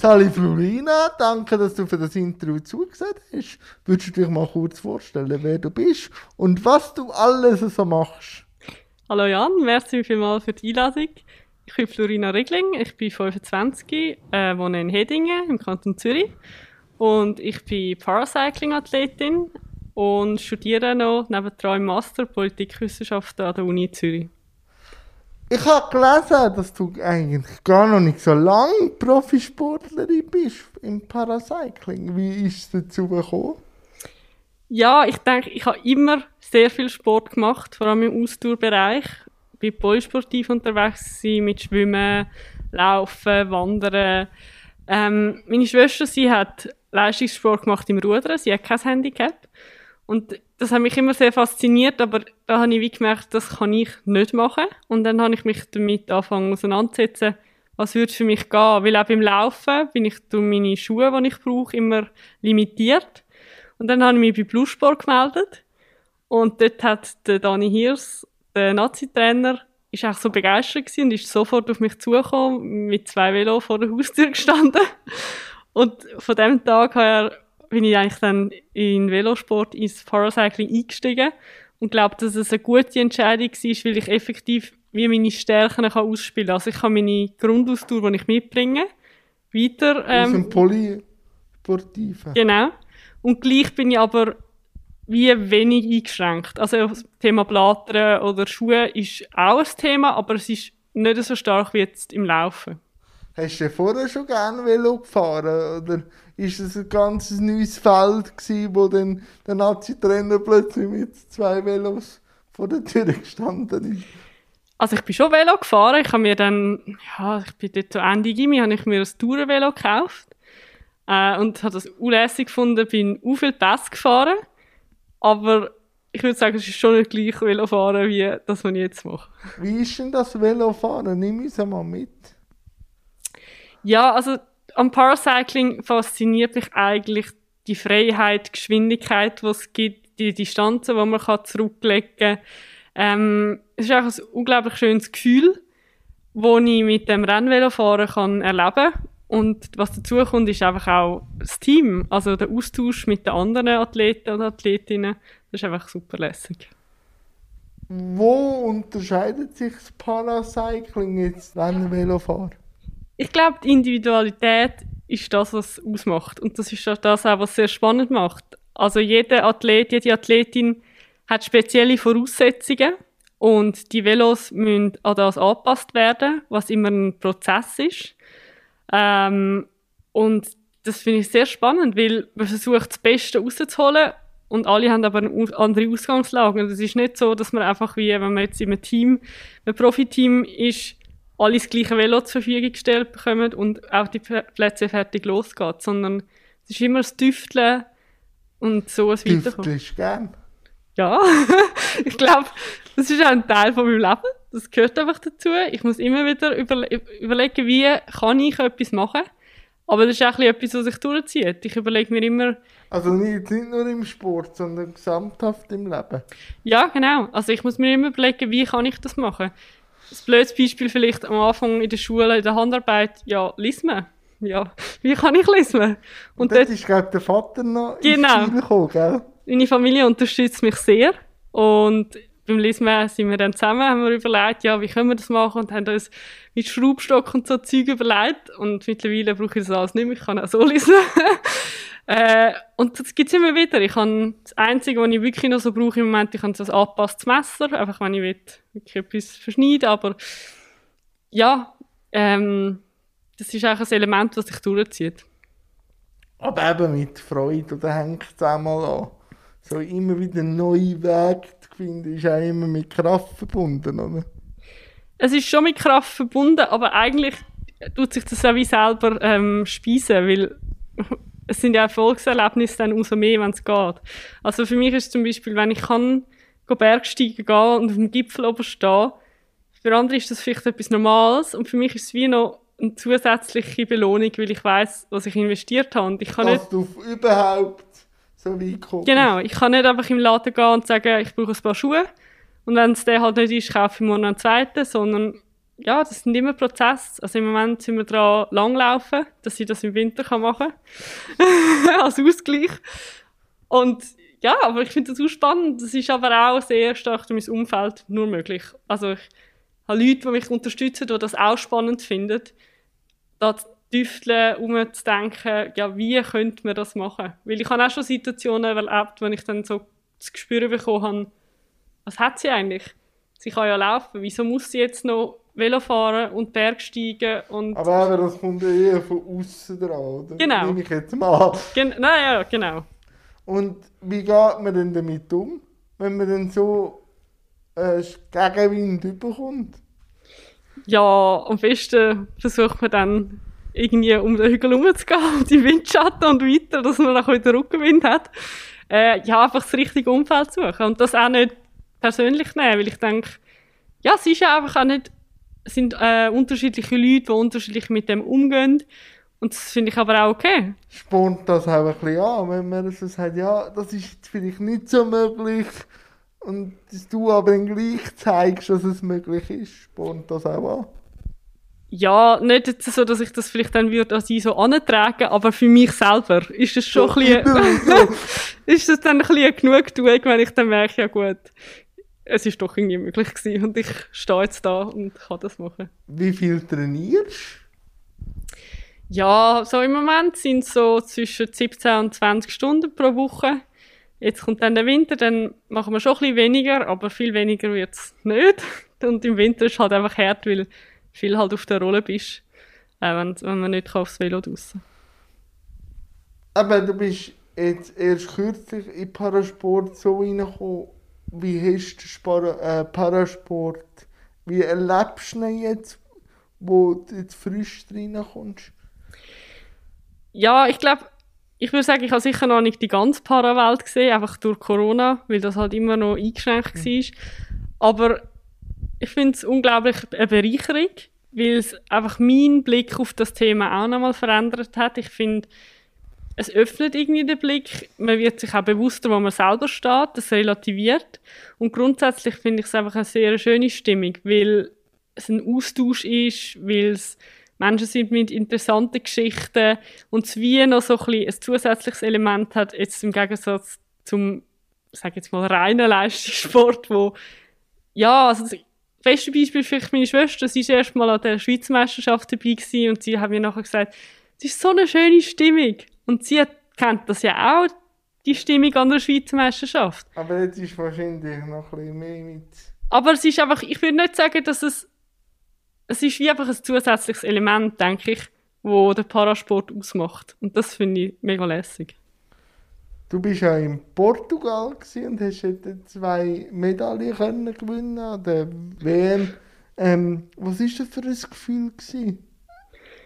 Sally Florina, danke, dass du für das Interview zugesagt hast. Würdest du dich mal kurz vorstellen, wer du bist und was du alles so machst? Hallo Jan, merci vielmals für die Einladung. Ich bin Florina Regling, ich bin 25, äh, wohne in Hedingen im Kanton Zürich und ich bin Paracycling-Athletin und studiere noch nebendran im Master Politikwissenschaften an der Uni Zürich. Ich habe gelesen, dass du eigentlich gar noch nicht so lange Profisportlerin bist im Paracycling. Wie ist es dazu gekommen? Ja, ich denke, ich habe immer sehr viel Sport gemacht, vor allem im Ausdauerbereich. Ich bin polysportiv unterwegs mit Schwimmen, Laufen, Wandern. Ähm, meine Schwester, sie hat Leistungssport gemacht im Rudern, sie hat kein Handicap. Und das hat mich immer sehr fasziniert, aber da habe ich wie gemerkt, das kann ich nicht machen. Und dann habe ich mich damit angefangen auseinanderzusetzen, was würde für mich gehen. Weil auch beim Laufen bin ich durch meine Schuhe, die ich brauche, immer limitiert. Und dann habe ich mich bei Bluesport gemeldet. Und dort hat der Dani Hirs, der Nazi-Trainer, ist auch so begeistert gewesen und ist sofort auf mich zugekommen, mit zwei Velo vor der Haustür gestanden. Und von dem Tag hat er bin ich eigentlich dann in Velosport ins Paracycling eingestiegen und glaube, dass es eine gute Entscheidung war, weil ich effektiv wie meine Stärken kann ausspielen kann. Also ich kann meine Grundausdauer, die ich mitbringe, weiter... Ähm, Aus dem Polysportiven. Genau. Und gleich bin ich aber wie wenig eingeschränkt. Also das Thema Blattern oder Schuhe ist auch ein Thema, aber es ist nicht so stark wie jetzt im Laufen. Hast du vorher schon gerne Velo gefahren? Oder ist es ein ganz neues Feld gewesen, wo dann der Nazi-Trainer plötzlich mit zwei Velos vor der Tür gestanden ist? Also ich bin schon Velo gefahren. Ich habe mir dann, ja, ich bin dort zu Ende Gimmi, habe ich mir ein Tourenvelo gekauft. Äh, und habe das unlässig gefunden, bin auch viel Pass gefahren. Aber ich würde sagen, es ist schon nicht gleich Velofahren, wie das, was ich jetzt mache. Wie ist denn das Velofahren? Nimm uns mal mit. Ja, also am Paracycling fasziniert mich eigentlich die Freiheit, Geschwindigkeit, die es gibt, die Distanzen, die man kann zurücklegen kann. Ähm, es ist auch ein unglaublich schönes Gefühl, das ich mit dem Rennvelofahren kann erleben Und was dazu kommt, ist einfach auch das Team, also der Austausch mit den anderen Athleten und Athletinnen. Das ist einfach super lässig. Wo unterscheidet sich das Paracycling jetzt Rennvelofahren? Ich glaube, die Individualität ist das, was ausmacht. Und das ist das auch, was es sehr spannend macht. Also jeder Athlet, jede Athletin hat spezielle Voraussetzungen und die Velos müssen an das angepasst werden, was immer ein Prozess ist. Ähm, und das finde ich sehr spannend, weil man versucht, das Beste rauszuholen und alle haben aber eine andere Ausgangslage. Und es ist nicht so, dass man einfach wie, wenn man jetzt in einem Team, einem Profiteam ist, alle das gleiche Velo zur Verfügung gestellt bekommen und auch die Plätze fertig losgeht, sondern es ist immer das Tüfteln und so ein Weiterkommen. ist gern. Ja, ich glaube, das ist auch ein Teil von meinem Leben. Das gehört einfach dazu. Ich muss immer wieder überle überlegen, wie kann ich etwas machen. Aber das ist auch etwas, was sich durchzieht. Ich überlege mir immer... Also nicht, nicht nur im Sport, sondern gesamthaft im Leben. Ja, genau. Also ich muss mir immer überlegen, wie kann ich das machen ein blödes Beispiel vielleicht am Anfang in der Schule, in der Handarbeit, ja, lesen. Ja, wie kann ich lesen? Und, und dort ist, glaube der Vater noch genau. gekommen, gell? Meine Familie unterstützt mich sehr. Und beim Lesen sind wir dann zusammen, haben wir überlegt, ja, wie können wir das machen und haben uns mit Schraubstock und so Zeug überlegt. Und mittlerweile brauche ich das alles nicht mehr, ich kann auch so lesen. äh, und das gibt es immer wieder. Ich habe das Einzige, was ich wirklich noch so brauche im Moment, ich habe so ein angepasstes Messer, einfach wenn ich will, wirklich etwas verschneiden aber ja, ähm, das ist auch ein Element, das sich durchzieht. Aber eben mit Freude, oder hängt es auch mal an. So immer wieder neue Wege zu finden, ist auch immer mit Kraft verbunden, oder? Es ist schon mit Kraft verbunden, aber eigentlich tut sich das auch wie selber ähm, speisen, weil es sind ja Erfolgserlebnisse dann umso mehr, wenn es geht. Also für mich ist zum Beispiel, wenn ich kann Bergsteigen gehen und auf dem Gipfel oben stehen, für andere ist das vielleicht etwas Normales und für mich ist es wie noch eine zusätzliche Belohnung, weil ich weiß, was ich investiert habe. Und ich kann Dass nicht, du überhaupt so weit kommst. Genau, ich kann nicht einfach im Laden gehen und sagen, ich brauche ein paar Schuhe und wenn es der halt nicht ist, kaufe ich morgen einen zweiten, sondern ja, das sind immer Prozesse. Also im Moment sind wir dran langlaufen, dass ich das im Winter kann machen kann. Als Ausgleich. Und ja, aber ich finde das auch spannend. Das ist aber auch sehr stark durch mein Umfeld nur möglich. Also ich habe Leute, die mich unterstützen, die das auch spannend finden. Da zu tüfteln, um zu denken, ja, wie könnte man das machen? Weil ich habe auch schon Situationen erlebt, wo ich dann so das Gespür bekommen habe, was hat sie eigentlich? Sie kann ja laufen, wieso muss sie jetzt noch Velo fahren und Bergsteigen und... Aber eben, das kommt eher von außen dran, oder? Genau. Nehme ich jetzt mal. Gen Nein, ja, genau. Und wie geht man denn damit um, wenn man dann so äh, Gegenwind bekommt? Ja, am besten versucht man dann irgendwie um den Hügel herumzugehen, um die Windschatten und weiter, dass man dann wieder Rückenwind hat. Äh, ja, einfach das richtige Umfeld suchen und das auch nicht persönlich nehmen, weil ich denke, ja, es ist ja einfach auch nicht, sind äh, unterschiedliche Leute, die unterschiedlich mit dem umgehen und das finde ich aber auch okay. Spornt das auch ein bisschen an, wenn man so sagt, ja, das ist vielleicht nicht so möglich und dass du aber dann gleich zeigst, dass es möglich ist, spornt das auch an. Ja, nicht jetzt so, dass ich das vielleicht dann würde an sie so antragen, aber für mich selber ist das schon So, ein bisschen, ist das dann ein bisschen Genugtuung, wenn ich dann merke, ja gut, es ist doch irgendwie möglich gewesen und ich stehe jetzt da und kann das machen. Wie viel trainierst Ja, so im Moment sind es so zwischen 17 und 20 Stunden pro Woche. Jetzt kommt dann der Winter, dann machen wir schon ein bisschen weniger, aber viel weniger wird es nicht. Und im Winter ist halt einfach hart, weil viel halt auf der Rolle bist, äh, wenn, wenn man nicht aufs Velo draussen Aber du bist jetzt erst kürzlich in Parasport so reingekommen. Wie hast du Spar äh, Parasport? Wie erlebst du ihn jetzt, wo du jetzt frisch reinkommst? Ja, ich glaube, ich würde sagen, ich habe sicher noch nicht die ganze Parawelt gesehen, einfach durch Corona, weil das halt immer noch eingeschränkt war. Aber ich finde es unglaublich eine Bereicherung, weil es einfach meinen Blick auf das Thema auch nochmal verändert hat. Ich finde, es öffnet irgendwie den Blick, man wird sich auch bewusster, wo man selber steht, das relativiert. Und grundsätzlich finde ich es einfach eine sehr schöne Stimmung, weil es ein Austausch ist, weil es Menschen sind mit interessanten Geschichten und es wie noch so ein, bisschen ein zusätzliches Element hat, jetzt im Gegensatz zum, sag jetzt mal, reinen Leistungssport, wo, ja, also das beste Beispiel vielleicht meine Schwester, sie war erst mal an der Schweizer Meisterschaft dabei und sie hat mir nachher gesagt, es ist so eine schöne Stimmung. Und sie kennt das ja auch, die Stimmung an der Schweizer Meisterschaft. Aber jetzt ist wahrscheinlich noch ein bisschen mehr mit. Aber es ist einfach, ich würde nicht sagen, dass es, es ist wie einfach ein zusätzliches Element, denke ich, wo der Parasport ausmacht. Und das finde ich mega lässig. Du bist ja in Portugal und hast dort zwei Medaillen können gewinnen an der WM. Ähm, was ist das für ein Gefühl gewesen?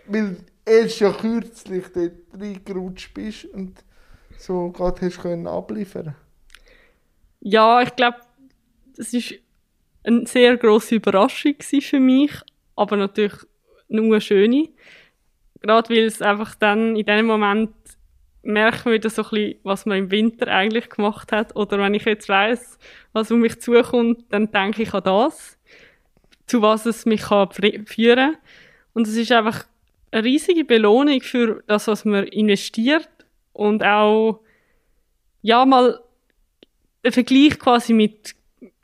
Weil erst ja kürzlich dort reingerutscht bist und so gerade hast können abliefern. Ja, ich glaube, das ist eine sehr grosse Überraschung für mich, aber natürlich nur eine schöne. Gerade weil es einfach dann in dem Moment merkt man wieder so ein bisschen, was man im Winter eigentlich gemacht hat. Oder wenn ich jetzt weiss, was um mich zukommt, dann denke ich an das, zu was es mich kann führen Und es ist einfach eine riesige Belohnung für das, was man investiert und auch ja mal der Vergleich quasi mit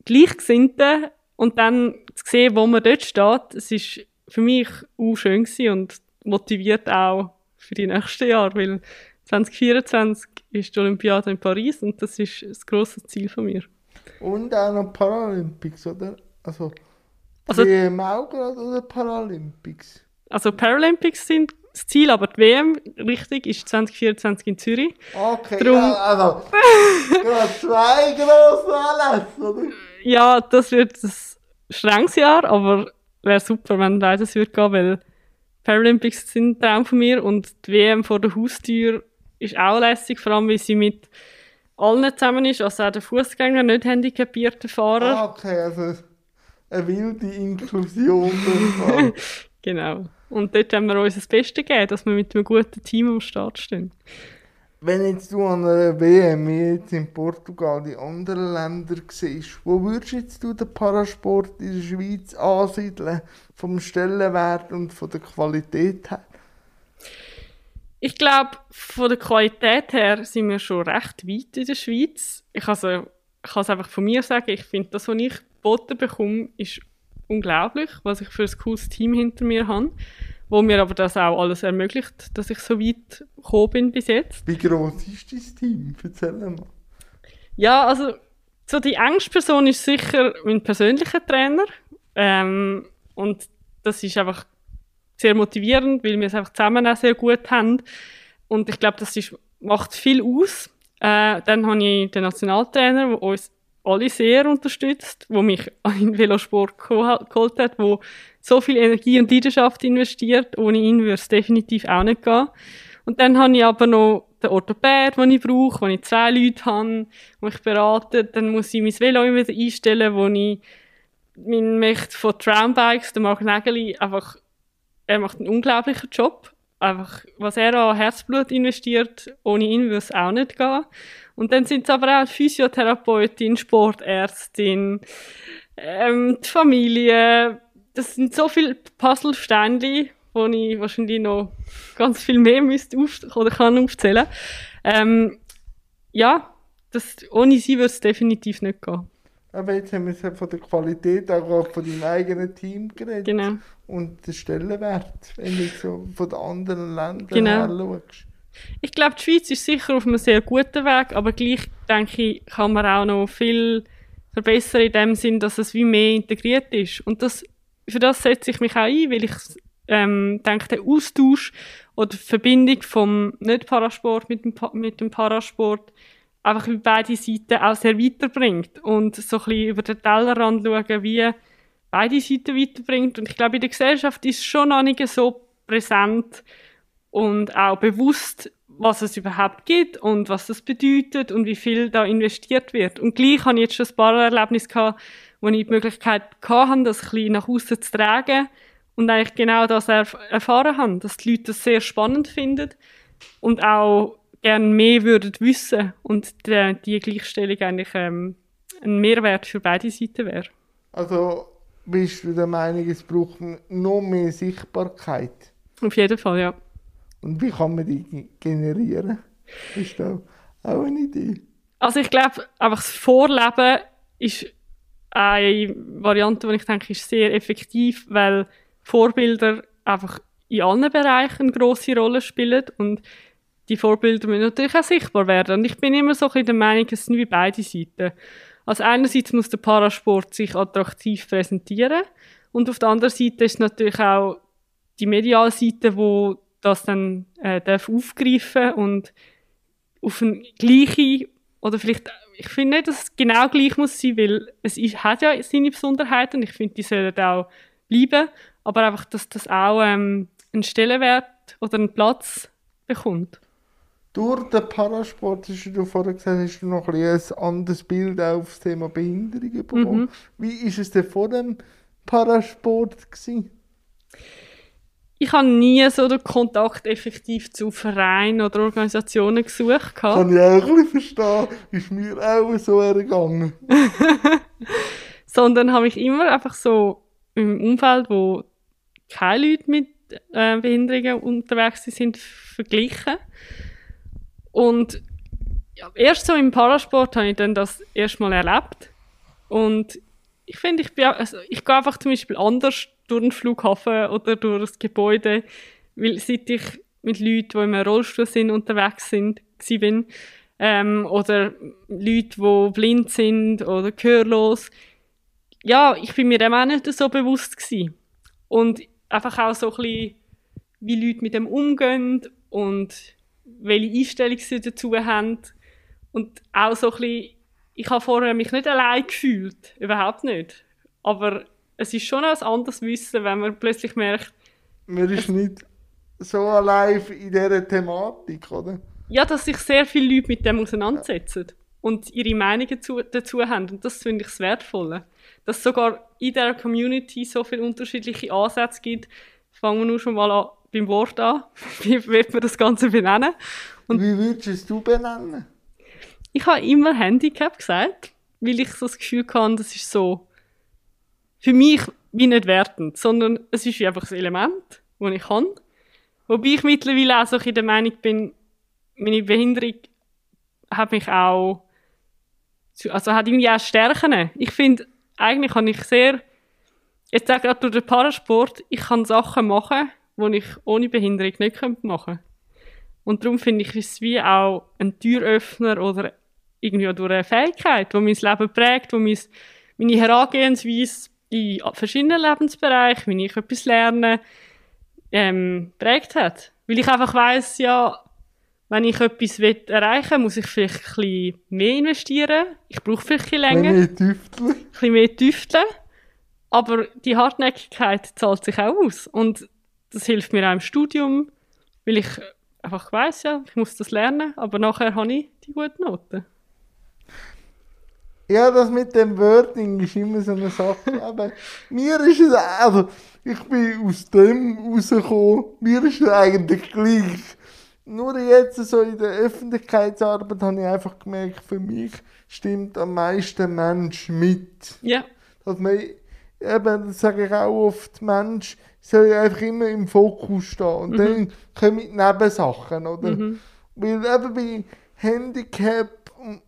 Gleichgesinnten und dann zu sehen, wo man dort steht, es ist für mich auch schön und motiviert auch für die nächsten Jahre, weil 2024 ist die Olympiade in Paris und das ist das grosse Ziel von mir. Und auch noch Paralympics, oder? Also, Also- auch gerade oder Paralympics? Also Paralympics sind das Ziel, aber die WM, richtig, ist 2024 in Zürich. Okay, Drum- ja, also, zwei grosse Anlässe, oder? Ja, das wird ein strenges Jahr, aber wäre super, wenn beides würde gehen, weil Paralympics sind ein Traum von mir und die WM vor der Haustür ist auch lässig, vor allem weil sie mit allen zusammen ist, also auch der Fußgänger, nicht handicapierte Fahrer. Ah, okay, also eine wilde Inklusion. Genau. Und dort haben wir uns das Beste gegeben, dass wir mit einem guten Team am Start stehen. Wenn jetzt du an einer WM jetzt in Portugal die anderen Länder siehst, wo würdest jetzt du den Parasport in der Schweiz ansiedeln? Vom Stellenwert und von der Qualität her? Ich glaube, von der Qualität her sind wir schon recht weit in der Schweiz. Ich, ich kann es einfach von mir sagen, ich finde, das, was ich geboten bekomme, ist unglaublich, was ich für ein cooles Team hinter mir habe, wo mir aber das auch alles ermöglicht, dass ich so weit gekommen bin bis jetzt. Wie groß ist dein Team? Erzähl mal. Ja, also so die engste Person ist sicher mein persönlicher Trainer ähm, und das ist einfach sehr motivierend, weil wir es einfach zusammen auch sehr gut haben. Und ich glaube, das ist, macht viel aus. Äh, dann habe ich den Nationaltrainer, der uns alle sehr unterstützt, wo mich in Velosport geholt hat, wo so viel Energie und Leidenschaft investiert. Ohne ihn würde es definitiv auch nicht gehen. Und dann habe ich aber noch den Orthopäd, den ich brauche, wo ich zwei Leute habe, die mich beraten. Dann muss ich mein Velo immer einstellen, wo ich mein Mächt von Trambikes, der Mark Nägeli, einfach er macht einen unglaublichen Job. Einfach, was er an Herzblut investiert, ohne ihn würde es auch nicht gehen. Und dann sind es aber auch Physiotherapeutin, Sportärztin, ähm, die Familie. Das sind so viele Puzzlesteine, wo ich wahrscheinlich noch ganz viel mehr müsste auf oder kann aufzählen. Ähm, ja, das, ohne sie würde es definitiv nicht gehen. Aber jetzt haben wir von der Qualität auch von deinem eigenen Team geredet. Genau. Und den Stellenwert, wenn du so von den anderen Ländern Genau. anschaust. Ich glaube, die Schweiz ist sicher auf einem sehr guten Weg, aber gleich denke ich, kann man auch noch viel verbessern in dem Sinn, dass es wie mehr integriert ist. Und das, für das setze ich mich auch ein, weil ich ähm, denke, der Austausch oder die Verbindung vom Nicht-Parasport mit dem, Pa- mit dem Parasport einfach über beide Seiten auch sehr weiterbringt und so ein bisschen über den Tellerrand schauen, wie beide Seiten weiterbringt. Und ich glaube, in der Gesellschaft ist schon noch nicht so präsent und auch bewusst, was es überhaupt gibt und was das bedeutet und wie viel da investiert wird. Und gleich habe ich jetzt schon ein paar Erlebnisse gehabt, wo ich die Möglichkeit hatte, das ein bisschen nach außen zu tragen und eigentlich genau das erf erfahren habe, dass die Leute das sehr spannend finden und auch gerne mehr würden wissen und die, die Gleichstellung eigentlich ähm, ein Mehrwert für beide Seiten wäre. Also bist du der Meinung, es braucht noch mehr Sichtbarkeit? Auf jeden Fall, ja. Und wie kann man die ge- generieren? Ist da auch eine Idee? Also ich glaube, einfach das Vorleben ist eine Variante, die ich denke, ist sehr effektiv, weil Vorbilder einfach in allen Bereichen eine grosse Rolle spielen und die Vorbilder müssen natürlich auch sichtbar werden. Und ich bin immer so ein der Meinung, es sind wie beide Seiten. Also einerseits muss der Parasport sich attraktiv präsentieren und auf der anderen Seite ist natürlich auch die mediale Seite, wo das dann äh, darf aufgreifen und auf eine gleiche oder vielleicht, ich finde nicht, dass es genau gleich muss sein, weil es ist, hat ja seine Besonderheiten und ich finde, die sollen auch bleiben, aber einfach, dass das auch ähm, einen Stellenwert oder einen Platz bekommt. Durch den Parasport, hast du vorher gesagt, hast du noch ein, bisschen ein anderes Bild auf das Thema Behinderungen bekommen. Mhm. Wie war es denn vor dem Parasport? Gewesen? Ich habe nie so den Kontakt effektiv zu Vereinen oder Organisationen gesucht. gehabt. Kann ich auch ein bisschen verstehen. Ist mir auch so ergangen. sondern habe mich immer einfach so im Umfeld, wo keine Leute mit äh, Behinderungen unterwegs sind, verglichen. Und erst so im Parasport habe ich dann das erstmal erlebt. Und ich finde, ich, also ich gehe einfach zum Beispiel anders durch den Flughafen oder durch das Gebäude, weil seit ich mit Leuten, die im Rollstuhl sind, unterwegs sind, bin, ähm, oder Leute, die blind sind oder gehörlos, ja, ich bin mir dem auch nicht so bewusst gewesen. Und einfach auch so ein bisschen, wie Leute mit dem umgehen und welche Einstellung sie dazu haben. Und auch so ein bisschen, ich habe vorher mich nicht allein gefühlt. Überhaupt nicht. Aber es ist schon ein anderes Wissen, wenn man plötzlich merkt, Man ist nicht so allein in dieser Thematik, oder? ja, dass sich sehr viele Leute mit dem auseinandersetzen und ihre Meinungen dazu, dazu haben. Und das finde ich das Wertvolle. Dass es sogar in der Community so viele unterschiedliche Ansätze gibt, fangen wir nur schon mal an beim Wort an. Wie wird man das Ganze benennen? Und Wie würdest du es benennen? Ich habe immer Handicap gesagt, weil ich so das Gefühl hatte, das ist so für mich wie nicht wertend, sondern es ist einfach ein Element, das ich kann. Wobei ich mittlerweile auch so in der Meinung bin, meine Behinderung hat mich auch, also hat irgendwie auch Stärken. Ich finde, eigentlich kann ich sehr, jetzt sage gerade durch den Parasport, ich kann Sachen machen, die ich ohne Behinderung nicht machen könnte. Und darum finde ich es wie auch ein Türöffner oder irgendwie auch durch eine Fähigkeit, die mein Leben prägt, die meine Herangehensweise in verschiedenen Lebensbereichen, wie ich etwas lerne, ähm, prägt hat. Weil ich einfach weiss, ja, wenn ich etwas erreichen will, muss ich vielleicht ein bisschen mehr investieren. Ich brauche vielleicht ein bisschen länger. Ein bisschen mehr tüfteln. Ein bisschen mehr tüfteln. Aber die Hartnäckigkeit zahlt sich auch aus. Und das hilft mir auch im Studium, weil ich einfach weiss, ja, ich muss das lernen, aber nachher habe ich die guten Noten. Ja, das mit dem Wording ist immer so eine Sache. Aber mir ist es, also, ich bin aus dem rausgekommen, mir ist es eigentlich gleich. Nur jetzt, so in der Öffentlichkeitsarbeit, habe ich einfach gemerkt, für mich stimmt am meisten Mensch mit. Ja. Dass man, eben, das sage ich auch oft, Mensch soll einfach immer im Fokus stehen. Und mhm. dann kommen die Nebensachen, oder? Mhm. Weil eben bei Handicap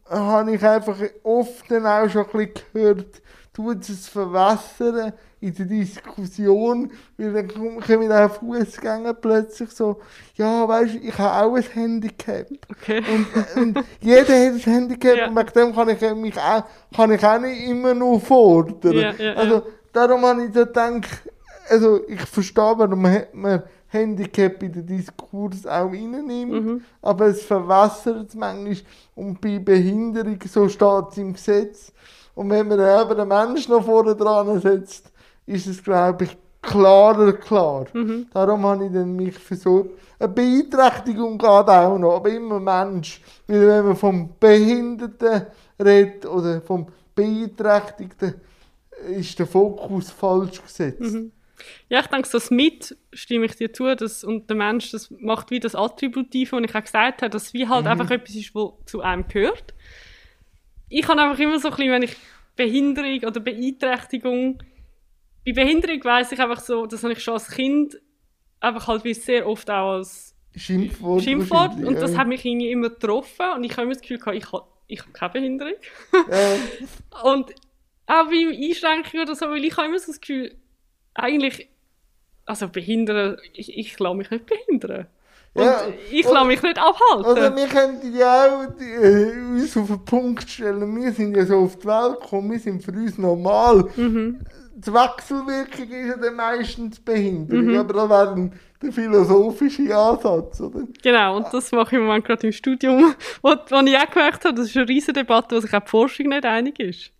habe ich einfach oft dann auch schon ein bisschen gehört, tut es verwässern in der Diskussion, weil dann kommen dann Fußgänger plötzlich so, ja, weißt du, ich habe auch ein Handicap. Okay. Und, und jeder hat ein Handicap ja. und wegen dem kann ich mich auch, kann ich auch nicht immer nur fordern. Ja, ja, also, darum habe ich so gedacht, also ich verstehe, warum man Handicap in den Diskurs auch reinnimmt, mhm. aber es verwässert es manchmal und bei Behinderung, so steht es im Gesetz, und wenn man eben den Menschen noch vorne dran setzt, ist es, glaube ich, klarer klar. Mhm. Darum habe ich dann mich versucht, eine Beeinträchtigung geht auch noch, aber immer Mensch, weil wenn man vom Behinderten redet oder vom Beeinträchtigten, ist der Fokus falsch gesetzt. Mhm. Ja, ich denke, das mit stimme ich dir zu, dass, und der Mensch, das macht wie das Attributive, und ich auch gesagt habe, dass wie halt mhm. einfach etwas ist, was zu einem gehört. Ich habe einfach immer so ein bisschen, wenn ich Behinderung oder Beeinträchtigung, bei Behinderung weiß ich einfach so, das habe ich schon als Kind einfach halt wie sehr oft auch als Schimpfwort. Schimpfwort und das hat mich irgendwie immer getroffen und ich habe immer das Gefühl gehabt, ich habe, ich habe keine Behinderung. Ja. und auch beim Einschränken oder so, weil ich habe immer so das Gefühl, eigentlich, also behindern, ich, ich lasse mich nicht behindern. Und ja, ich lasse mich nicht abhalten. Oder wir könnten ja auch äh, uns auf den Punkt stellen, wir sind ja so auf die Welt gekommen, wir sind für uns normal. Mhm. Die Wechselwirkung ist ja dann meistens Behinderung, mhm. aber das wäre der philosophische Ansatz, oder? Genau, und das mache ich im Moment gerade im Studium, wo, wo ich auch gemerkt habe, das ist eine riesige Debatte, wo sich auch die Forschung nicht einig ist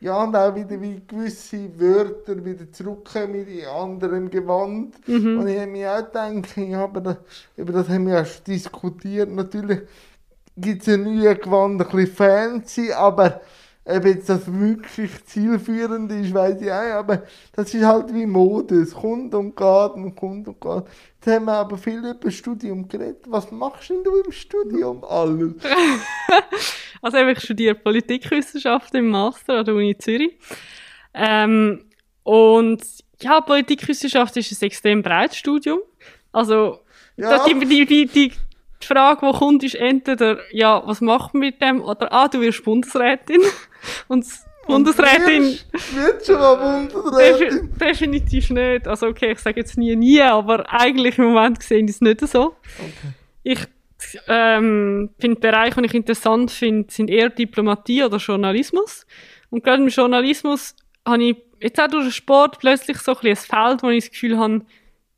ja, und auch wieder wie gewisse Wörter wieder zurückkommen in anderem Gewand. Mhm. Und ich habe mir auch gedacht, ja, aber das, über das haben wir schon diskutiert. Natürlich gibt es ein neues Gewand, ein bisschen fancy, aber ob jetzt das wirklich zielführend ist, weiß ich auch, aber das ist halt wie Mode. Es kommt und geht und kommt und geht. Jetzt haben wir aber viel über das Studium geredet. Was machst denn du im Studium alles? also ich studiere Politikwissenschaften im Master an der Uni Zürich. Ähm, und ja, Politikwissenschaft ist ein extrem breites Studium. Also ja. die, die, die, die Frage, die kommt, ist entweder, ja, was macht man mit dem? Oder, ah, du wirst Bundesrätin. Und Bundesrätin. Wird schon mal Bundesrätin? definitiv nicht. Also, okay, ich sage jetzt nie, nie, aber eigentlich im Moment gesehen ist es nicht so. Okay. Ich ähm, finde Bereiche, die ich interessant finde, sind eher Diplomatie oder Journalismus. Und gerade im Journalismus habe ich jetzt auch durch den Sport plötzlich so ein, ein Feld, wo ich das Gefühl habe,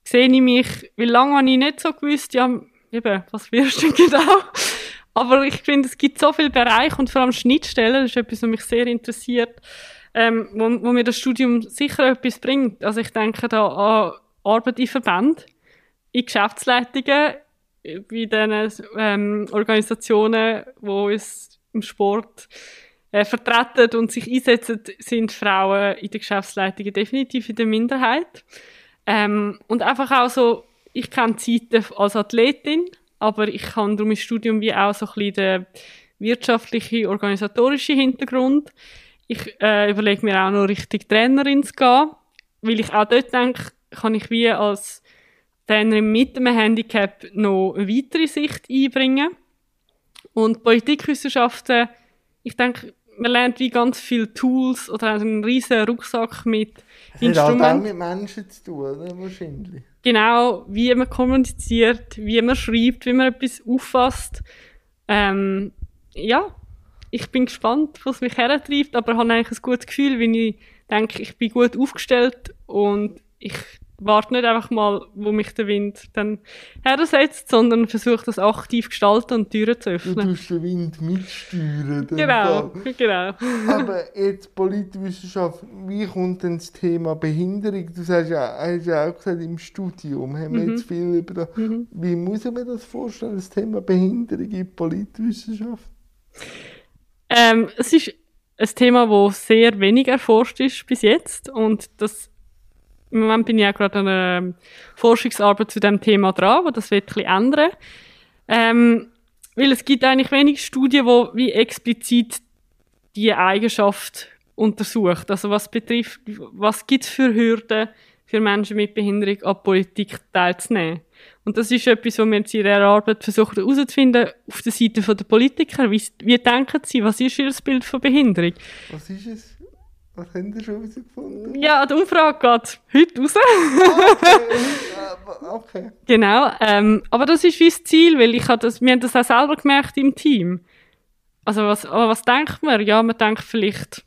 sehe ich mich, wie lange habe ich nicht so gewusst, ja, eben, was wirst du genau? Aber ich finde, es gibt so viele Bereiche und vor allem Schnittstellen, das ist etwas, was mich sehr interessiert, ähm, wo, wo mir das Studium sicher etwas bringt. Also ich denke da an Arbeit in Verbänden, in Geschäftsleitungen, bei diesen ähm, Organisationen, die uns im Sport äh, vertreten und sich einsetzen, sind Frauen in den Geschäftsleitungen definitiv in der Minderheit. Ähm, und einfach auch so ich kenne Zeiten als Athletin, aber ich habe durch mein Studium wie auch so ein bisschen den wirtschaftlichen, organisatorischen Hintergrund. Ich äh, überlege mir auch noch richtig Trainerin zu gehen, weil ich auch dort denke, kann ich wie als Trainerin mit einem Handicap noch eine weitere Sicht einbringen. Und Politikwissenschaften, ich denke, man lernt wie ganz viele Tools oder einen riesen Rucksack mit Hat halt auch mit Menschen zu tun, oder? Wahrscheinlich. Genau, wie man kommuniziert, wie man schreibt, wie man etwas auffasst. Ähm, ja, ich bin gespannt, was mich hertreibt, aber habe eigentlich ein gutes Gefühl, weil ich denke, ich bin gut aufgestellt und ich warte nicht einfach mal, wo mich der Wind dann hersetzt, sondern versuche das aktiv zu gestalten und Türen zu Du öffnen. tust den Wind mitsteuern. Genau, Fall. genau. Aber jetzt Politikwissenschaft, wie kommt denn das Thema Behinderung? Du sagst ja, hast ja auch gesagt, im Studium haben wir jetzt viel über das. Wie muss ich mir das vorstellen, das Thema Behinderung in Politikwissenschaft? Ähm, es ist ein Thema, das sehr wenig erforscht ist bis jetzt und das im Moment bin ich auch gerade an einer Forschungsarbeit zu dem Thema dran, wo das wird ein ändern. Ähm, weil es gibt eigentlich wenig Studien, wo wie explizit die Eigenschaft untersucht. Also was betrifft, was gibt es für Hürden für Menschen mit Behinderung an Politik teilzunehmen? Und das ist etwas, was wir jetzt in dieser Arbeit versuchen herauszufinden, auf der Seite der Politiker. Wie, wie denken sie, was ist ihr Bild von Behinderung? Was ist es? Was haben Sie schon herausgefunden? Ja, die Umfrage geht heute raus. okay. okay. Genau, ähm, aber das ist das Ziel, weil ich das, wir haben das auch selber gemerkt im Team. Also was, aber was denkt man? Ja, man denkt vielleicht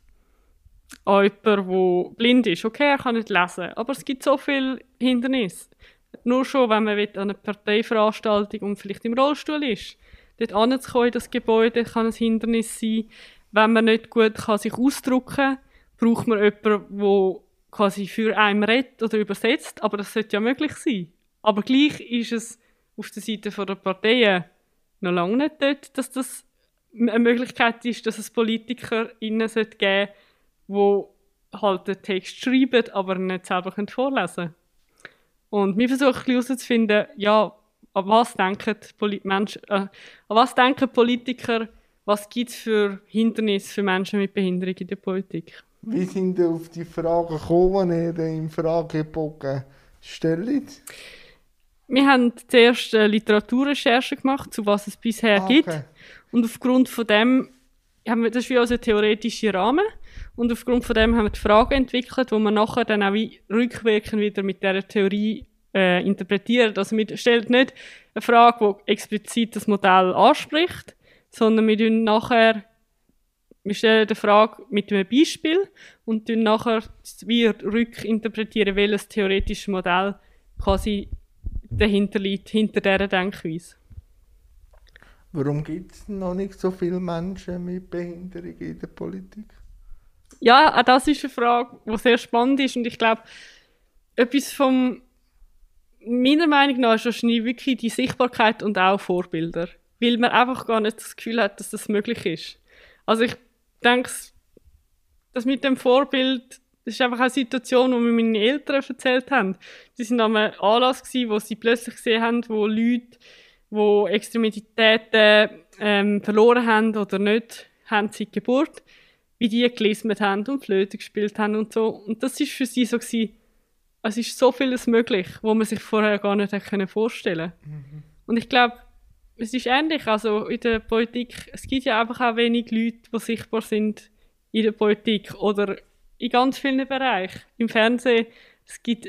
an jemanden, der blind ist. Okay, er kann nicht lesen, aber es gibt so viele Hindernisse. Nur schon, wenn man an einer Parteiveranstaltung und vielleicht im Rollstuhl ist. Dort anzukommen in das Gebäude kann ein Hindernis sein. Wenn man nicht gut kann sich ausdrücken kann, braucht man jemanden, der quasi für einen redet oder übersetzt, aber das sollte ja möglich sein. Aber gleich ist es auf der Seite der Parteien noch lange nicht dort, dass das eine Möglichkeit ist, dass es PolitikerInnen sollte geben die halt den Text schreiben, aber nicht selber vorlesen können. Und wir versuchen herauszufinden, ja, an was denken Poli Menschen, äh, an was denken Politiker, was gibt es für Hindernisse für Menschen mit Behinderung in der Politik? Wie sind ihr auf die Fragen gekommen, die ihr im Fragebogen stellt? Wir haben zuerst eine Literaturrecherche gemacht, zu was es bisher Ah, gibt. okay. Und aufgrund von dem haben wir, das ist wie unser theoretischer Rahmen. Und aufgrund von dem haben wir die Fragen entwickelt, wo wir nachher dann auch wie rückwirkend wieder mit dieser Theorie äh, interpretieren. Also wir stellen nicht eine Frage, die explizit das Modell anspricht, sondern wir tun nachher wir stellen die Frage mit einem Beispiel und tun nachher wie rückinterpretieren, welches theoretische Modell quasi dahinter liegt, hinter dieser Denkweise. Warum gibt es noch nicht so viele Menschen mit Behinderung in der Politik? Ja, auch das ist eine Frage, die sehr spannend ist und ich glaube, etwas vom, meiner Meinung nach ist wahrscheinlich wirklich die Sichtbarkeit und auch Vorbilder, weil man einfach gar nicht das Gefühl hat, dass das möglich ist. Also ich denke, das mit dem Vorbild, das ist einfach eine Situation, die mir meine Eltern erzählt haben. Die sind an einem Anlass gewesen, wo sie plötzlich gesehen haben, wo Leute, die Extremitäten ähm, verloren haben oder nicht haben seit Geburt, wie die gelismet haben und Flöte gespielt haben und so. Und das ist für sie so gewesen, es ist so vieles möglich, wo man sich vorher gar nicht hätte können vorstellen. Und ich glaube, es ist ähnlich, also in der Politik, es gibt ja einfach auch wenig Leute, die sichtbar sind in der Politik oder in ganz vielen Bereichen. Im Fernsehen, es gibt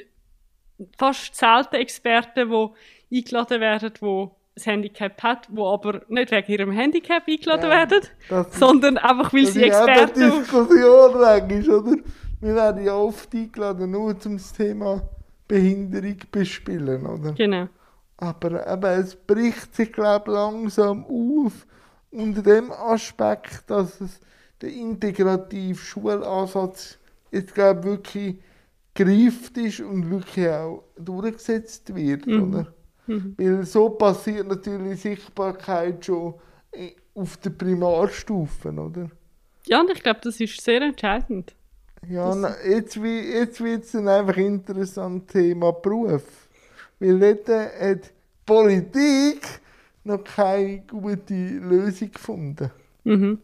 fast selten Experten, die eingeladen werden, die ein Handicap hat, die aber nicht wegen ihrem Handicap eingeladen Ja, werden, das ist- sondern einfach, weil Das sie ist eben Experten eine Diskussion manchmal, oder? Wir werden ja oft eingeladen, nur zum das Thema Behinderung bespielen, oder? Genau. Aber eben, es bricht sich, glaube ich, langsam auf unter dem Aspekt, dass es der integrative Schulansatz jetzt, glaube ich, wirklich greift ist und wirklich auch durchgesetzt wird, oder? Weil so passiert natürlich Sichtbarkeit schon eh, auf der Primarstufe, oder? Ja, und ich glaube, das ist sehr entscheidend. Ja, na, jetzt, wi- jetzt wird es dann einfach interessant, Thema Beruf. Weil dort hat die Politik noch keine gute Lösung gefunden. Mhm.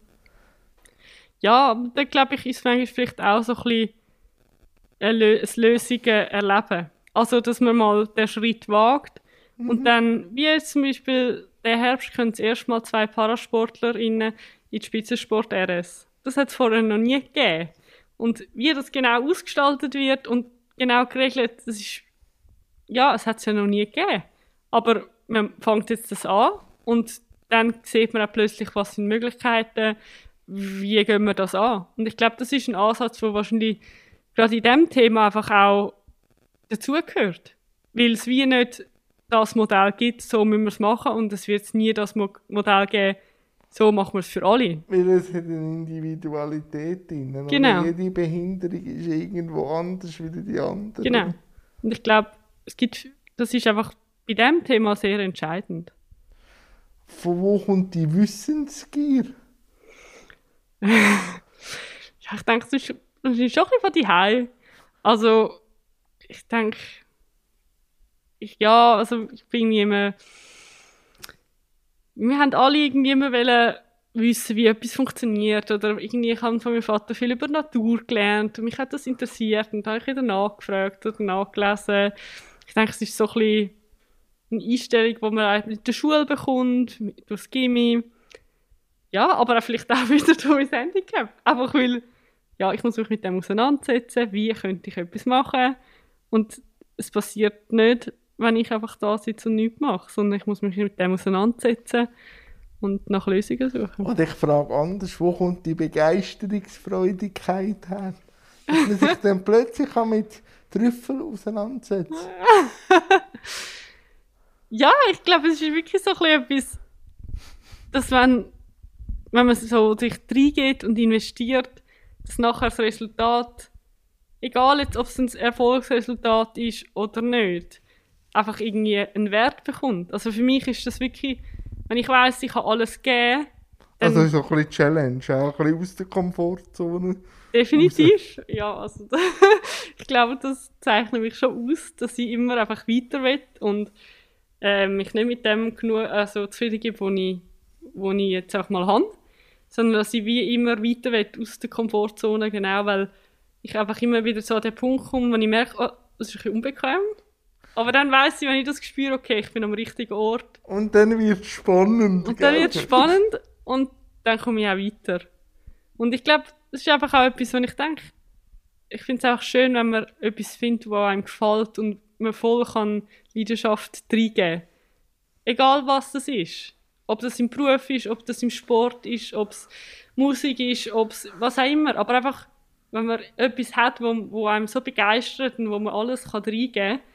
Ja, da glaube ich, ist manchmal vielleicht auch so ein bisschen ein, Lö Lösungen erleben. Also, dass man mal den Schritt wagt und dann, wie jetzt zum Beispiel, der Herbst können es erstmal zwei ParasportlerInnen in die Spitzensport RS. Das hat es vorher noch nie gegeben. Und wie das genau ausgestaltet wird und genau geregelt, das ist, ja, es hat es ja noch nie gegeben. Aber man fängt jetzt das an und dann sieht man auch plötzlich, was sind Möglichkeiten, wie gehen wir das an. Und ich glaube, das ist ein Ansatz, der wahrscheinlich gerade in diesem Thema einfach auch dazugehört. Weil es wie nicht das Modell gibt, so müssen wir es machen und es wird nie das Mo Modell geben, so machen wir es für alle. Weil es hat eine Individualität drin. Genau. Jede Behinderung ist irgendwo anders wie die andere. Genau. Und ich glaube, es gibt, das ist einfach bei diesem Thema sehr entscheidend. Von wo kommt die Wissensgier? Ja, ich denke, das ist, das ist schon ein bisschen von die Also, ich denke, ich, ja, also ich bin immer, wir haben alle irgendwie immer wollen wissen, wie etwas funktioniert oder irgendwie, ich habe von meinem Vater viel über Natur gelernt und mich hat das interessiert und da habe ich wieder nachgefragt oder nachgelesen. Ich denke, es ist so ein eine Einstellung, die man in der Schule bekommt, mit- durchs Gimmi. Ja, aber auch vielleicht auch wieder durch mein Handicap. Einfach weil, ja, ich muss mich mit dem auseinandersetzen, wie könnte ich etwas machen. Und es passiert nicht, wenn ich einfach da sitze und nichts mache, sondern ich muss mich mit dem auseinandersetzen und nach Lösungen suchen. Und ich frage anders, wo kommt die Begeisterungsfreudigkeit her? Dass man sich dann plötzlich mit Trüffel auseinandersetzt. Ja, ich glaube, es ist wirklich so ein bisschen etwas, dass wenn, wenn man so sich reingeht und investiert, dass nachher das Resultat, egal jetzt, ob es ein Erfolgsresultat ist oder nicht, einfach irgendwie einen Wert bekommt. Also für mich ist das wirklich, wenn ich weiß, ich kann alles geben, Also so ein bisschen Challenge, auch ein bisschen aus der Komfortzone. Definitiv, ja. Also, ich glaube, das zeichnet mich schon aus, dass ich immer einfach weiter will und äh, mich nicht mit dem genug also, zufrieden gebe, wo ich, wo ich jetzt auch mal habe, sondern dass ich wie immer weiter will aus der Komfortzone, genau, weil ich einfach immer wieder so an den Punkt komme, wo ich merke, oh, das ist ein bisschen unbequem. Aber dann weiß ich, wenn ich das spüre, okay, ich bin am richtigen Ort. Und dann wird es spannend. Und dann wird es spannend und dann komme ich auch weiter. Und ich glaube, das ist einfach auch etwas, was ich denke, ich finde es auch schön, wenn man etwas findet, was einem gefällt und man voll kann Leidenschaft reingeben Egal was das ist. Ob das im Beruf ist, ob das im Sport ist, ob es Musik ist, ob es was auch immer. Aber einfach, wenn man etwas hat, wo, wo einem so begeistert und wo man alles kann reingeben kann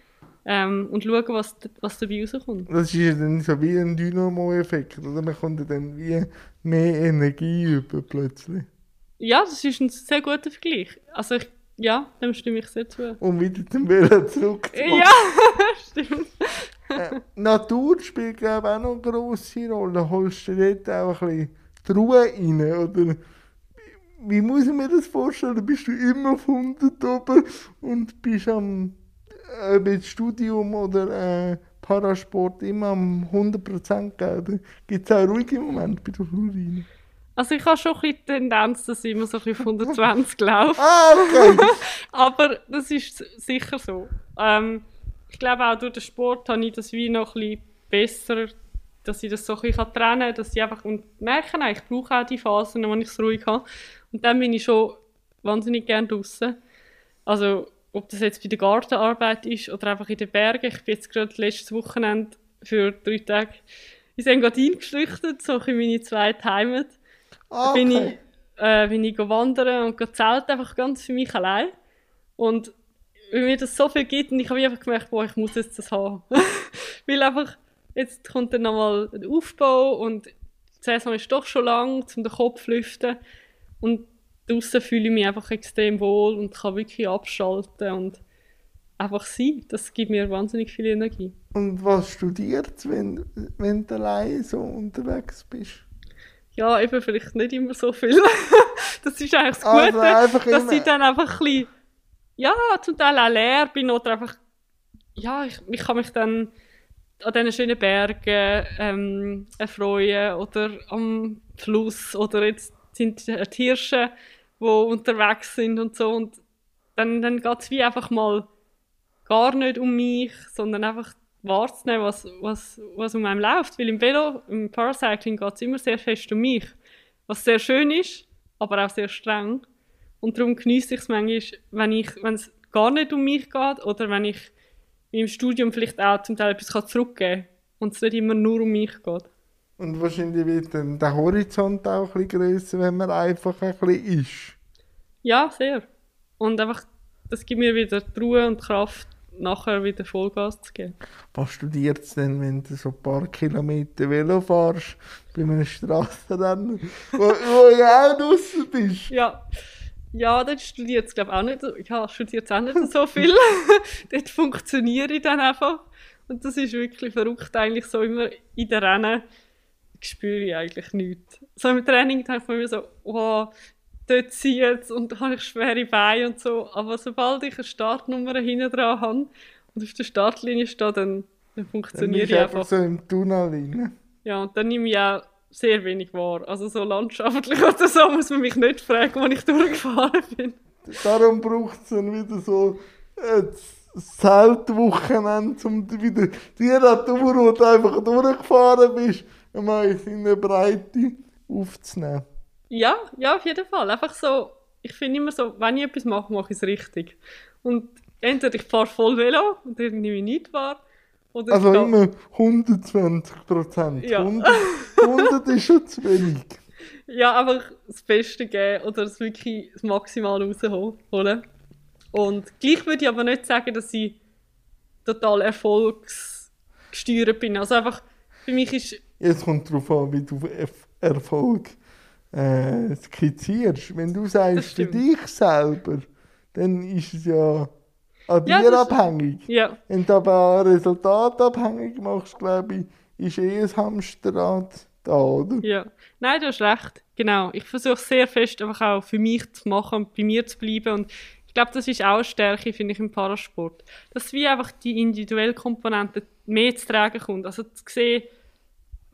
ähm, und schauen, was, was dabei rauskommt. Das ist ja dann so wie ein Dynamo-Effekt, oder? Man kommt dann wie mehr Energie über plötzlich. Ja, das ist ein sehr guter Vergleich. Also ich, ja, dem stimme ich sehr zu. Um wieder zum Velo zurückzukommen. Ja, stimmt. Äh, Natur spielt, glaube ich, auch noch eine grosse Rolle. Holst du dort auch ein bisschen die Ruhe rein? Oder wie muss ich mir das vorstellen? Bist du immer auf 100 oben und bist am ob jetzt Studium oder äh, Parasport immer am 100% geben? Gibt es auch ruhige Momente bei der Florine? Also ich habe schon ein die Tendenz, dass ich immer so ein bisschen auf 120 laufe. Ah, okay. Aber das ist sicher so. Ähm, ich glaube auch durch den Sport habe ich das wie noch ein bisschen besser, dass ich das so ein bisschen trennen kann, dass ich einfach und merke, auch, ich brauche auch die Phasen, wo ich es ruhig habe. Und dann bin ich schon wahnsinnig gerne draußen. Also ob das jetzt bei der Gartenarbeit ist oder einfach in den Bergen. Ich bin jetzt gerade letztes Wochenende für drei Tage ins Engadin geflüchtet, so in meine zweite Heimat. Ah, bin ich, okay. äh, bin ich wandern und zelten, einfach ganz für mich allein. Und weil mir das so viel gibt und ich habe einfach gemerkt, boah, ich muss jetzt das haben. weil einfach, jetzt kommt dann nochmal der Aufbau und die Saison ist doch schon lang, um den Kopf zu lüften. Und draussen fühle ich mich einfach extrem wohl und kann wirklich abschalten und einfach sein. Das gibt mir wahnsinnig viel Energie. Und was studierst du, wenn, wenn du allein so unterwegs bist? Ja, eben vielleicht nicht immer so viel. das ist eigentlich das Gute, Also dass immer- ich dann einfach ein bisschen, ja, zum Teil auch leer bin oder einfach ja, ich, ich kann mich dann an diesen schönen Bergen ähm, erfreuen oder am Fluss oder jetzt sind die Hirsche, die unterwegs sind und so und dann, dann geht es wie einfach mal gar nicht um mich, sondern einfach wahrzunehmen, was, was, was um einem läuft. Weil im Velo, im Paracycling geht es immer sehr fest um mich. Was sehr schön ist, aber auch sehr streng. Und darum genieße ich es manchmal, wenn es gar nicht um mich geht oder wenn ich im Studium vielleicht auch zum Teil etwas zurückgeben kann und es nicht immer nur um mich geht. Und wahrscheinlich wird dann der Horizont auch ein bisschen grösser, wenn man einfach ein bisschen ist. Ja, sehr. Und einfach, das gibt mir wieder die Ruhe und Kraft, nachher wieder Vollgas zu geben. Was studierst du denn, wenn du so ein paar Kilometer Velo fährst, bei einem Strassenrennen, wo, wo du auch draußen bist? Ja, ja dort studiert es glaube ich auch nicht, so- ja, studiert auch nicht so viel. dort funktioniere ich dann einfach. Und das ist wirklich verrückt, eigentlich so immer in den Rennen spüre ich eigentlich nichts. So im Training denke ich mir so, wow, dort zieht und da habe ich schwere Beine und so. Aber sobald ich eine Startnummer hinten dran habe und auf der Startlinie stehe, dann, dann Dann funktioniere bist ich einfach. so im Tunnel rein. Ja, und dann nehme ich auch sehr wenig wahr. Also so landschaftlich oder so muss man mich nicht fragen, wo ich durchgefahren bin. Darum braucht es dann wieder so äh, Zeltwochenende, um wieder die Natur, wo du einfach durchgefahren bist, einmal in seiner Breite aufzunehmen. Ja, ja, auf jeden Fall. Einfach so, ich finde immer so, wenn ich etwas mache, mache ich es richtig. Und entweder ich fahre voll Velo und dann nehme ich nicht wahr. Oder Also ich immer 120 Prozent. Ja. 100, 100 ist schon zu wenig. Ja, einfach das Beste geben oder das wirklich das Maximal rausholen. Und gleich würde ich aber nicht sagen, dass ich total erfolgsgesteuert bin. Also einfach, für mich ist, Jetzt kommt darauf an, wie du Erf- Erfolg äh, skizzierst. Wenn du sagst, für dich selber, dann ist es ja an Ja, dir abhängig. ja, Wenn du aber Resultat abhängig machst, glaube ich, ist eh ein Hamsterrad da, oder? ja. Nein, du hast recht. Genau. Ich versuche sehr fest einfach auch für mich zu machen und bei mir zu bleiben. Und ich glaube, das ist auch eine Stärke, finde ich, im Parasport. Dass wie einfach die individuelle Komponente mehr zu tragen kommt. Also zu sehen,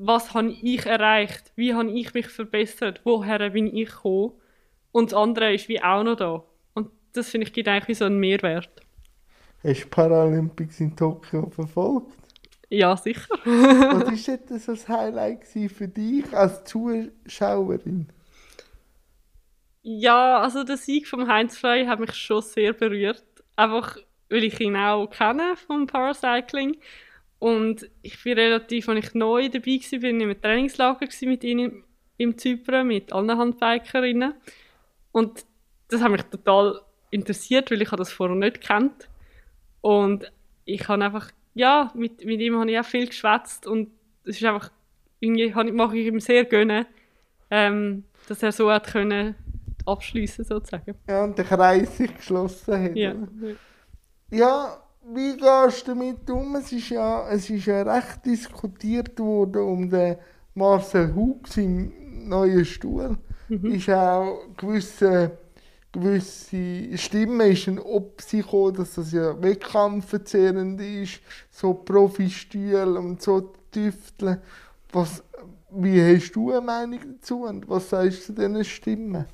was habe ich erreicht, wie habe ich mich verbessert, woher bin ich gekommen. Und das andere ist wie auch noch da. Und das finde ich gibt eigentlich so einen Mehrwert. Hast du Paralympics in Tokio verfolgt? Ja, sicher. Was war denn so das Highlight für dich als Zuschauerin? Ja, also der Sieg von Heinz Frey hat mich schon sehr berührt. Einfach, weil ich ihn auch kenne vom Paracycling. Und ich bin relativ, als ich neu dabei war, bin ich im Trainingslager mit ihnen im, Zypern, mit allen Handbikerinnen. Und das hat mich total interessiert, weil ich das vorher nicht kennt. Und ich habe einfach, ja, mit, mit ihm habe ich auch viel geschwätzt und es ist einfach, irgendwie mache ich ihm sehr gönnen, ähm, dass er so hat können abschließen sozusagen. Ja, und der Kreis sich geschlossen hat. Ja. Ja, wie gehst du damit um? Es ist ja, es ist ja recht diskutiert worden um den Marcel Hug im neuen Stuhl. Ist auch gewisse, gewisse Stimmen ist ein Ob sie gekommen, dass das ja wettkampfverzehrend ist, so Profi-Stühle und so Tüfteln. Was, wie hast du eine Meinung dazu und was sagst du zu diesen Stimmen?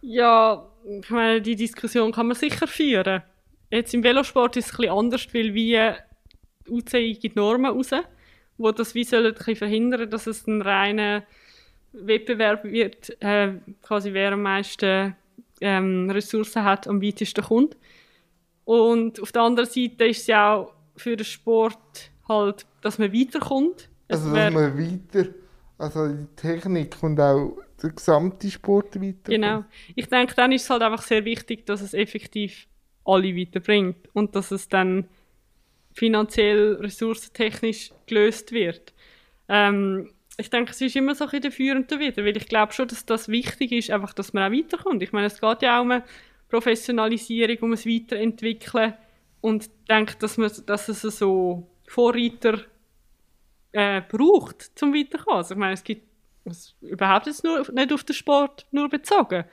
Ja, ich meine, die Diskussion kann man sicher führen. Jetzt im Velosport ist es ein bisschen anders, weil wie die UCI gibt Normen raus, wo das wie sollen ein verhindern, dass es ein reiner Wettbewerb wird, äh, quasi wer am meisten ähm, Ressourcen hat, am weitesten kommt. Und auf der anderen Seite ist es ja auch für den Sport halt, dass man weiterkommt. Also, wär- dass man weiter, also die Technik und auch der gesamte Sport weiter. Genau. Ich denke, dann ist es halt einfach sehr wichtig, dass es effektiv alle weiterbringt und dass es dann finanziell, ressourcentechnisch gelöst wird. Ähm, ich denke, es ist immer so ein bisschen dafür und dawider, weil ich glaube schon, dass das wichtig ist, einfach, dass man auch weiterkommt. Ich meine, es geht ja auch um eine Professionalisierung, um ein Weiterentwickeln und ich denke, dass, man, dass es so Vorreiter äh, braucht, zum weiterkommen. Also ich meine, es gibt es überhaupt jetzt nur, nicht auf den Sport nur bezogen.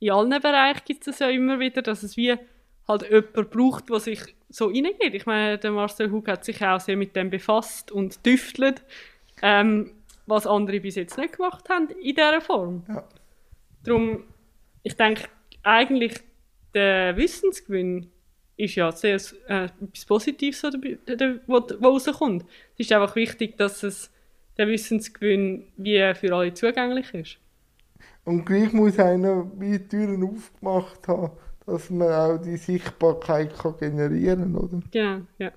In allen Bereichen gibt es ja immer wieder, dass es wie halt jemand braucht, der sich so reingeht. Ich meine, der Marcel Hug hat sich auch sehr mit dem befasst und tüftelt, ähm, was andere bis jetzt nicht gemacht haben in dieser Form. Ja. Darum, ich denke, eigentlich der Wissensgewinn ist ja sehr äh, etwas Positives, was rauskommt. Es ist einfach wichtig, dass es der Wissensgewinn wie für alle zugänglich ist. Und gleich muss einer wie die Türen aufgemacht haben, dass man auch die Sichtbarkeit kann generieren kann, oder? Genau, ja.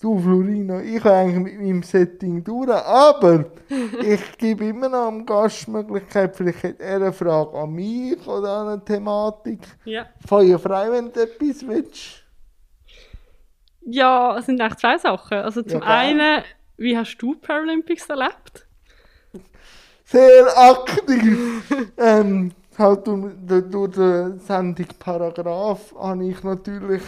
Du, Florina, ich habe eigentlich mit meinem Setting durch, aber ich gebe immer noch am Gast die Möglichkeit, vielleicht hat er eine Frage an mich oder an eine Thematik. Ja, Feuer frei, wenn du etwas willst. ja es sind eigentlich zwei Sachen. Also zum Ja, einen, wie hast du Paralympics erlebt? Sehr aktiv. ähm, halt durch, durch, durch die Sendung Paragraph habe ich natürlich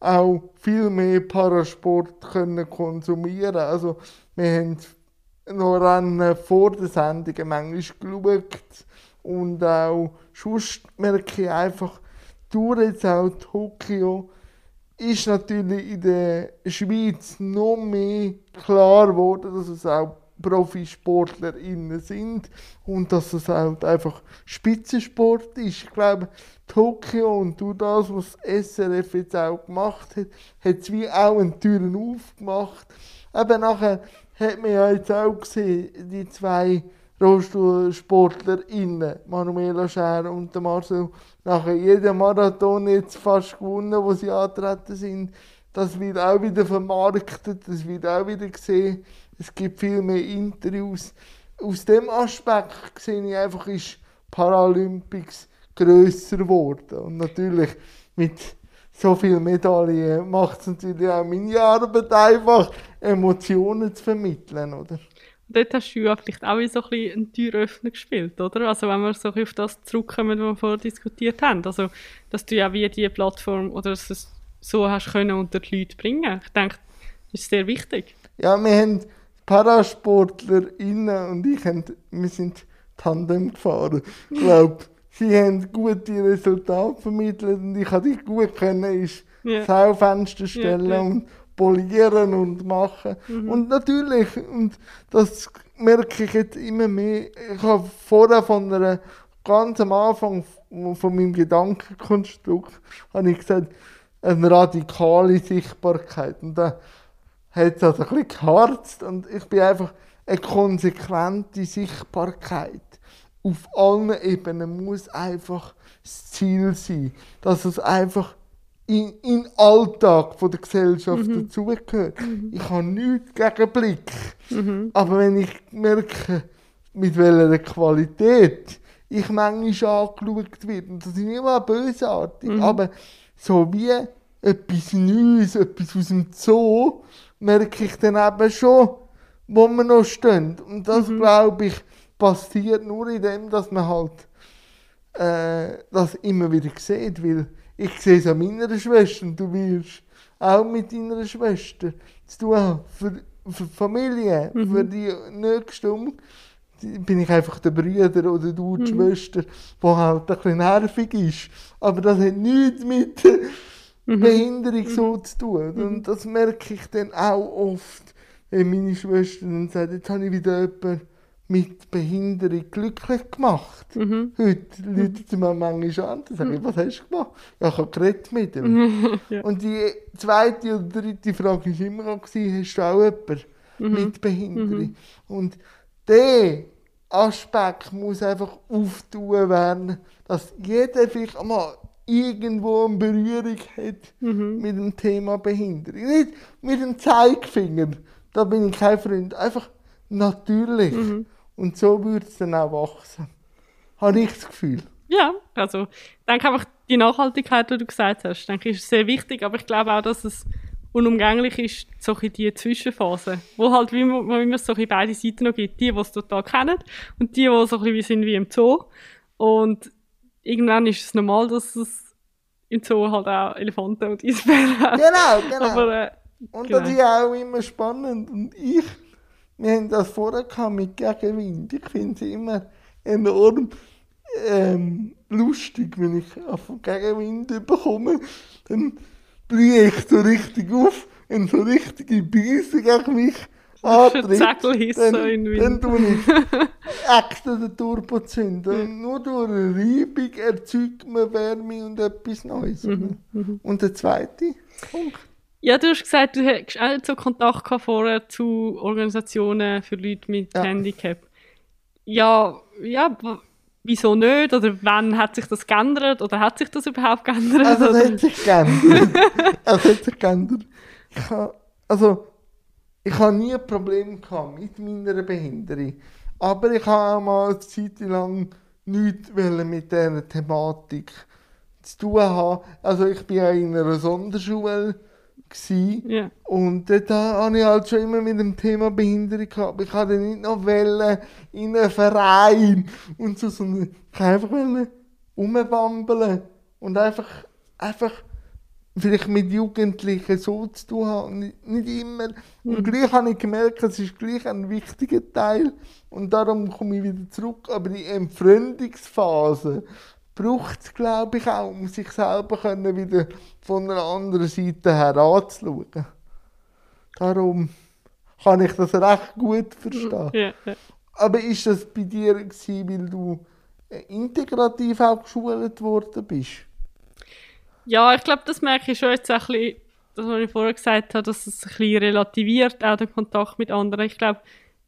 auch viel mehr Parasport können konsumieren. Also wir haben noch Rennen vor der Sendung manchmal geschaut und auch sonst merke ich einfach, durch jetzt auch Tokio ist natürlich in der Schweiz noch mehr klar geworden, dass es auch ProfisportlerInnen sind und dass es halt einfach Spitzensport ist. Ich glaube, Tokio und durch das, was das SRF jetzt auch gemacht hat, hat es wie auch eine Türen aufgemacht. Eben nachher hat man ja jetzt auch gesehen, die zwei RollstuhlsportlerInnen, Manuela Scher und Marcel, nachher jeden Marathon jetzt fast gewonnen, wo sie antreten sind. Das wird auch wieder vermarktet, das wird auch wieder gesehen. Es gibt viel mehr Interviews. Aus dem Aspekt sehe ich einfach, ist Paralympics grösser geworden. Und natürlich mit so vielen Medaillen macht es natürlich auch meine Arbeit einfach, Emotionen zu vermitteln, oder? Dort hast du ja vielleicht auch wie so ein bisschen einen Türöffner gespielt, oder? Also wenn wir so auf das zurückkommen, was wir vorher diskutiert haben. Also, dass du ja wie die Plattform oder dass du es so hast können unter die Leute bringen. Ich denke, das ist sehr wichtig. Ja, wir haben ParasportlerInnen und ich haben, wir sind Tandem gefahren. Ich glaube, sie haben gute Resultate vermittelt und ich habe die gut können, ist Ja. das Schaufenster stellen ja. und polieren und machen. Und natürlich, und das merke ich jetzt immer mehr, ich habe vorher von einer, ganz am Anfang von meinem Gedankenkonstrukt, habe ich gesagt, eine radikale Sichtbarkeit. Und da hat es also ein bisschen geharzt und ich bin einfach eine konsequente Sichtbarkeit. Auf allen Ebenen muss einfach das Ziel sein, dass es einfach in, in den Alltag von der Gesellschaft dazugehört. Ich habe nichts gegen Blick, aber wenn ich merke, mit welcher Qualität ich manchmal angeschaut werde, und das ist nicht mal bösartig, aber so wie etwas Neues, etwas aus dem Zoo, merke ich dann eben schon, wo wir noch stehen. Und das, glaube ich, passiert nur in dem, dass man halt äh, das immer wieder sieht, weil ich sehe es an meiner Schwester und du wirst auch mit deiner Schwester zu tun haben. Für, für die Familie, für die nächste um, bin ich einfach der Bruder oder du die Schwester, die halt ein bisschen nervig ist. Aber das hat nichts mit Behinderung so zu tun. Und das merke ich dann auch oft, wenn meine Schwester dann sagt, jetzt habe ich wieder jemanden mit Behinderung glücklich gemacht. Heute läutet sie mir manchmal an und sage ich, was hast du gemacht? Ja, ich habe geredet mit ihm. Ja. Und die zweite oder dritte Frage war immer noch, hast du auch jemanden mit Behinderung? Und der Aspekt muss einfach auftun werden, dass jeder vielleicht einmal irgendwo eine Berührung hat mit dem Thema Behinderung. Nicht mit dem Zeigefinger, da bin ich kein Freund. Einfach natürlich. Und so würde es dann auch wachsen. Habe ich das Gefühl. Ja, also ich denke einfach, die Nachhaltigkeit, die du gesagt hast, denke ich, ist sehr wichtig, aber ich glaube auch, dass es unumgänglich ist, so in die Zwischenphase, wo halt wie, man- wo immer so in beide Seiten noch gibt, die, die es total kennen und die, die so ein bisschen wie sind wie im Zoo und irgendwann ist es normal, dass es im Zoo halt auch Elefanten und Eisbären hat. Genau, genau. Aber äh, Und Genau. das ist auch immer spannend. Und ich, wir haben das vorher gehabt mit Gegenwind. Ich finde es immer enorm ähm, lustig, wenn ich auf Gegenwind bekomme. Dann blühe ich so richtig auf, wenn so richtige Beise gegen mich antritt. Dann, dann tue ich extra den Turbo zünden. Und nur durch eine Reibung erzeugt man Wärme und etwas Neues. Mhm, oder? Und der zweite Punkt. Ja, du hast gesagt, du hättest auch so Kontakt gehabt vorher zu Organisationen für Leute mit Ja. Handicap. Ja, ja, wieso nicht? Oder wann hat sich das geändert? Oder hat sich das überhaupt geändert? Also, es hat sich geändert. es hat sich geändert. Ich ha, also, ich habe nie ein Problem gehabt mit meiner Behinderung. Aber ich habe auch mal eine Zeit lang nichts mit dieser Thematik zu tun haben. Also, ich war ja in einer Sonderschule. Ja. Und dort habe ich halt schon immer mit dem Thema Behinderung gehabt. Ich hatte nicht noch wollen in einen Verein und so, sondern ich wollte einfach wollen rumwambeln und einfach, einfach vielleicht mit Jugendlichen so zu tun haben. Nicht, nicht immer. Und gleich habe ich gemerkt, es ist gleich ein wichtiger Teil. Und darum komme ich wieder zurück. Aber die Entfremdungsphase braucht es, glaube ich, auch, um sich selber können wieder von einer anderen Seite her anzuschauen. Darum kann ich das recht gut verstehen. Ja, ja. Aber ist das bei dir gewesen, weil du integrativ auch geschult worden bist? Ja, ich glaube, das merke ich schon jetzt auch ein bisschen, das, was ich vorher gesagt habe, dass es ein bisschen relativiert, auch den Kontakt mit anderen. Ich glaube,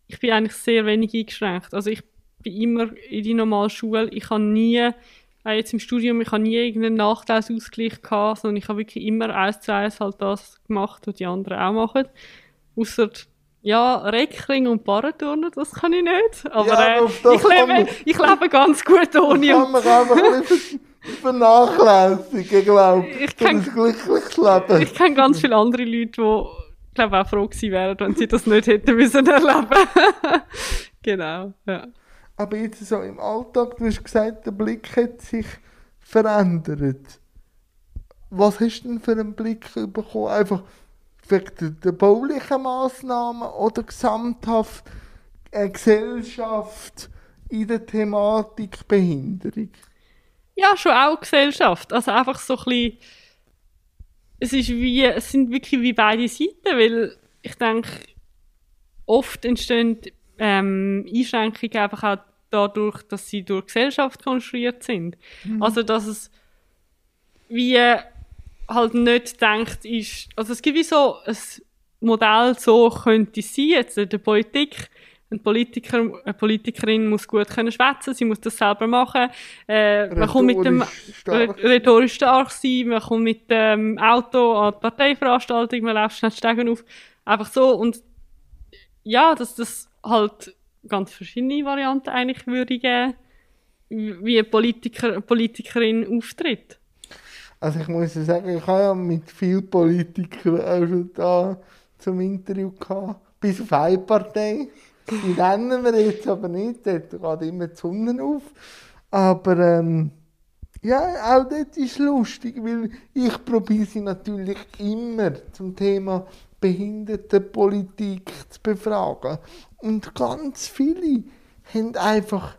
ich bin eigentlich sehr wenig eingeschränkt. Also ich bin immer in die normale Schule. Ich habe nie, auch jetzt im Studium, ich habe nie irgendeinen Nachteilsausgleich gehabt, sondern ich habe wirklich immer eins zu eins halt das gemacht, was die anderen auch machen. Ausser ja, Reckring und Paraturnen, das kann ich nicht. Aber Ja, äh, auf das ich, lebe, ich lebe ganz gut ohne. Vernachlässigen, glaube ich. Ich kann- glückliches Leben. Ich kenne ganz viele andere Leute, die, glaube auch froh gewesen wären, wenn sie das nicht hätten müssen erleben. genau, ja. Aber jetzt so im Alltag, du hast gesagt, der Blick hat sich verändert. Was hast du denn für einen Blick bekommen? Einfach wegen der baulichen Massnahmen oder gesamthaft eine Gesellschaft in der Thematik Behinderung? Ja, schon auch Gesellschaft. Also einfach so ein bisschen, es ist wie, es sind wirklich wie beide Seiten, weil ich denke, oft entstehen ähm, Einschränkungen einfach auch dadurch, dass sie durch Gesellschaft konstruiert sind. Also, dass es wie halt nicht denkt ist, also es gibt wie so ein Modell, so könnte es sein, jetzt in der Politik, ein Politiker, eine Politikerin muss gut können schwätzen, sie muss das selber machen, äh, man kommt mit dem Rhetorisch stark. Rhetorisch stark sein, man kommt mit dem Auto an die Parteiveranstaltung, man läuft schnell Stegen auf, einfach so und ja, dass das halt ganz verschiedene Varianten eigentlich würde geben, wie ein Politiker, eine Politikerin auftritt. Also ich muss ja sagen, ich habe ja mit vielen Politikern auch schon da zum Interview gehabt. Bis auf eine Partei. Die nennen wir jetzt aber nicht, dort geht immer die Sonne auf. Aber ähm, ja, auch dort ist lustig, weil ich probiere sie natürlich immer zum Thema Behindertenpolitik zu befragen. Und ganz viele haben einfach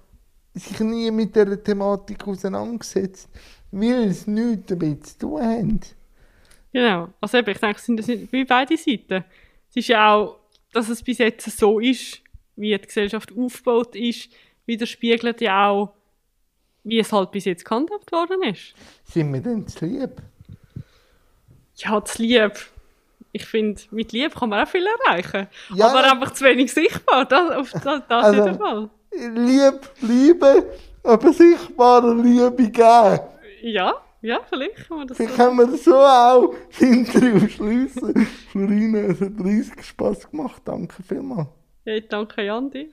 sich nie mit dieser Thematik auseinandergesetzt, weil es nichts damit zu tun haben. Genau. Also eben, ich denke, es sind, sind wie beide Seiten. Es ist ja auch, dass es bis jetzt so ist, wie die Gesellschaft aufgebaut ist, widerspiegelt ja auch, wie es halt bis jetzt gehandhabt worden ist. Sind wir denn zu lieb? Ja, das Lieb. Ich finde, mit Lieb kann man auch viel erreichen. Ja. Aber einfach zu wenig sichtbar. Das, auf das, das Also- jeden Fall. Lieb, Liebe, aber sichtbare Liebe geben. Ja, ja, vielleicht kann man das Vielleicht so. können wir so auch das Interview schließen. Florine, es hat riesig Spass gemacht. Danke vielmals. Ja, danke Jan dir.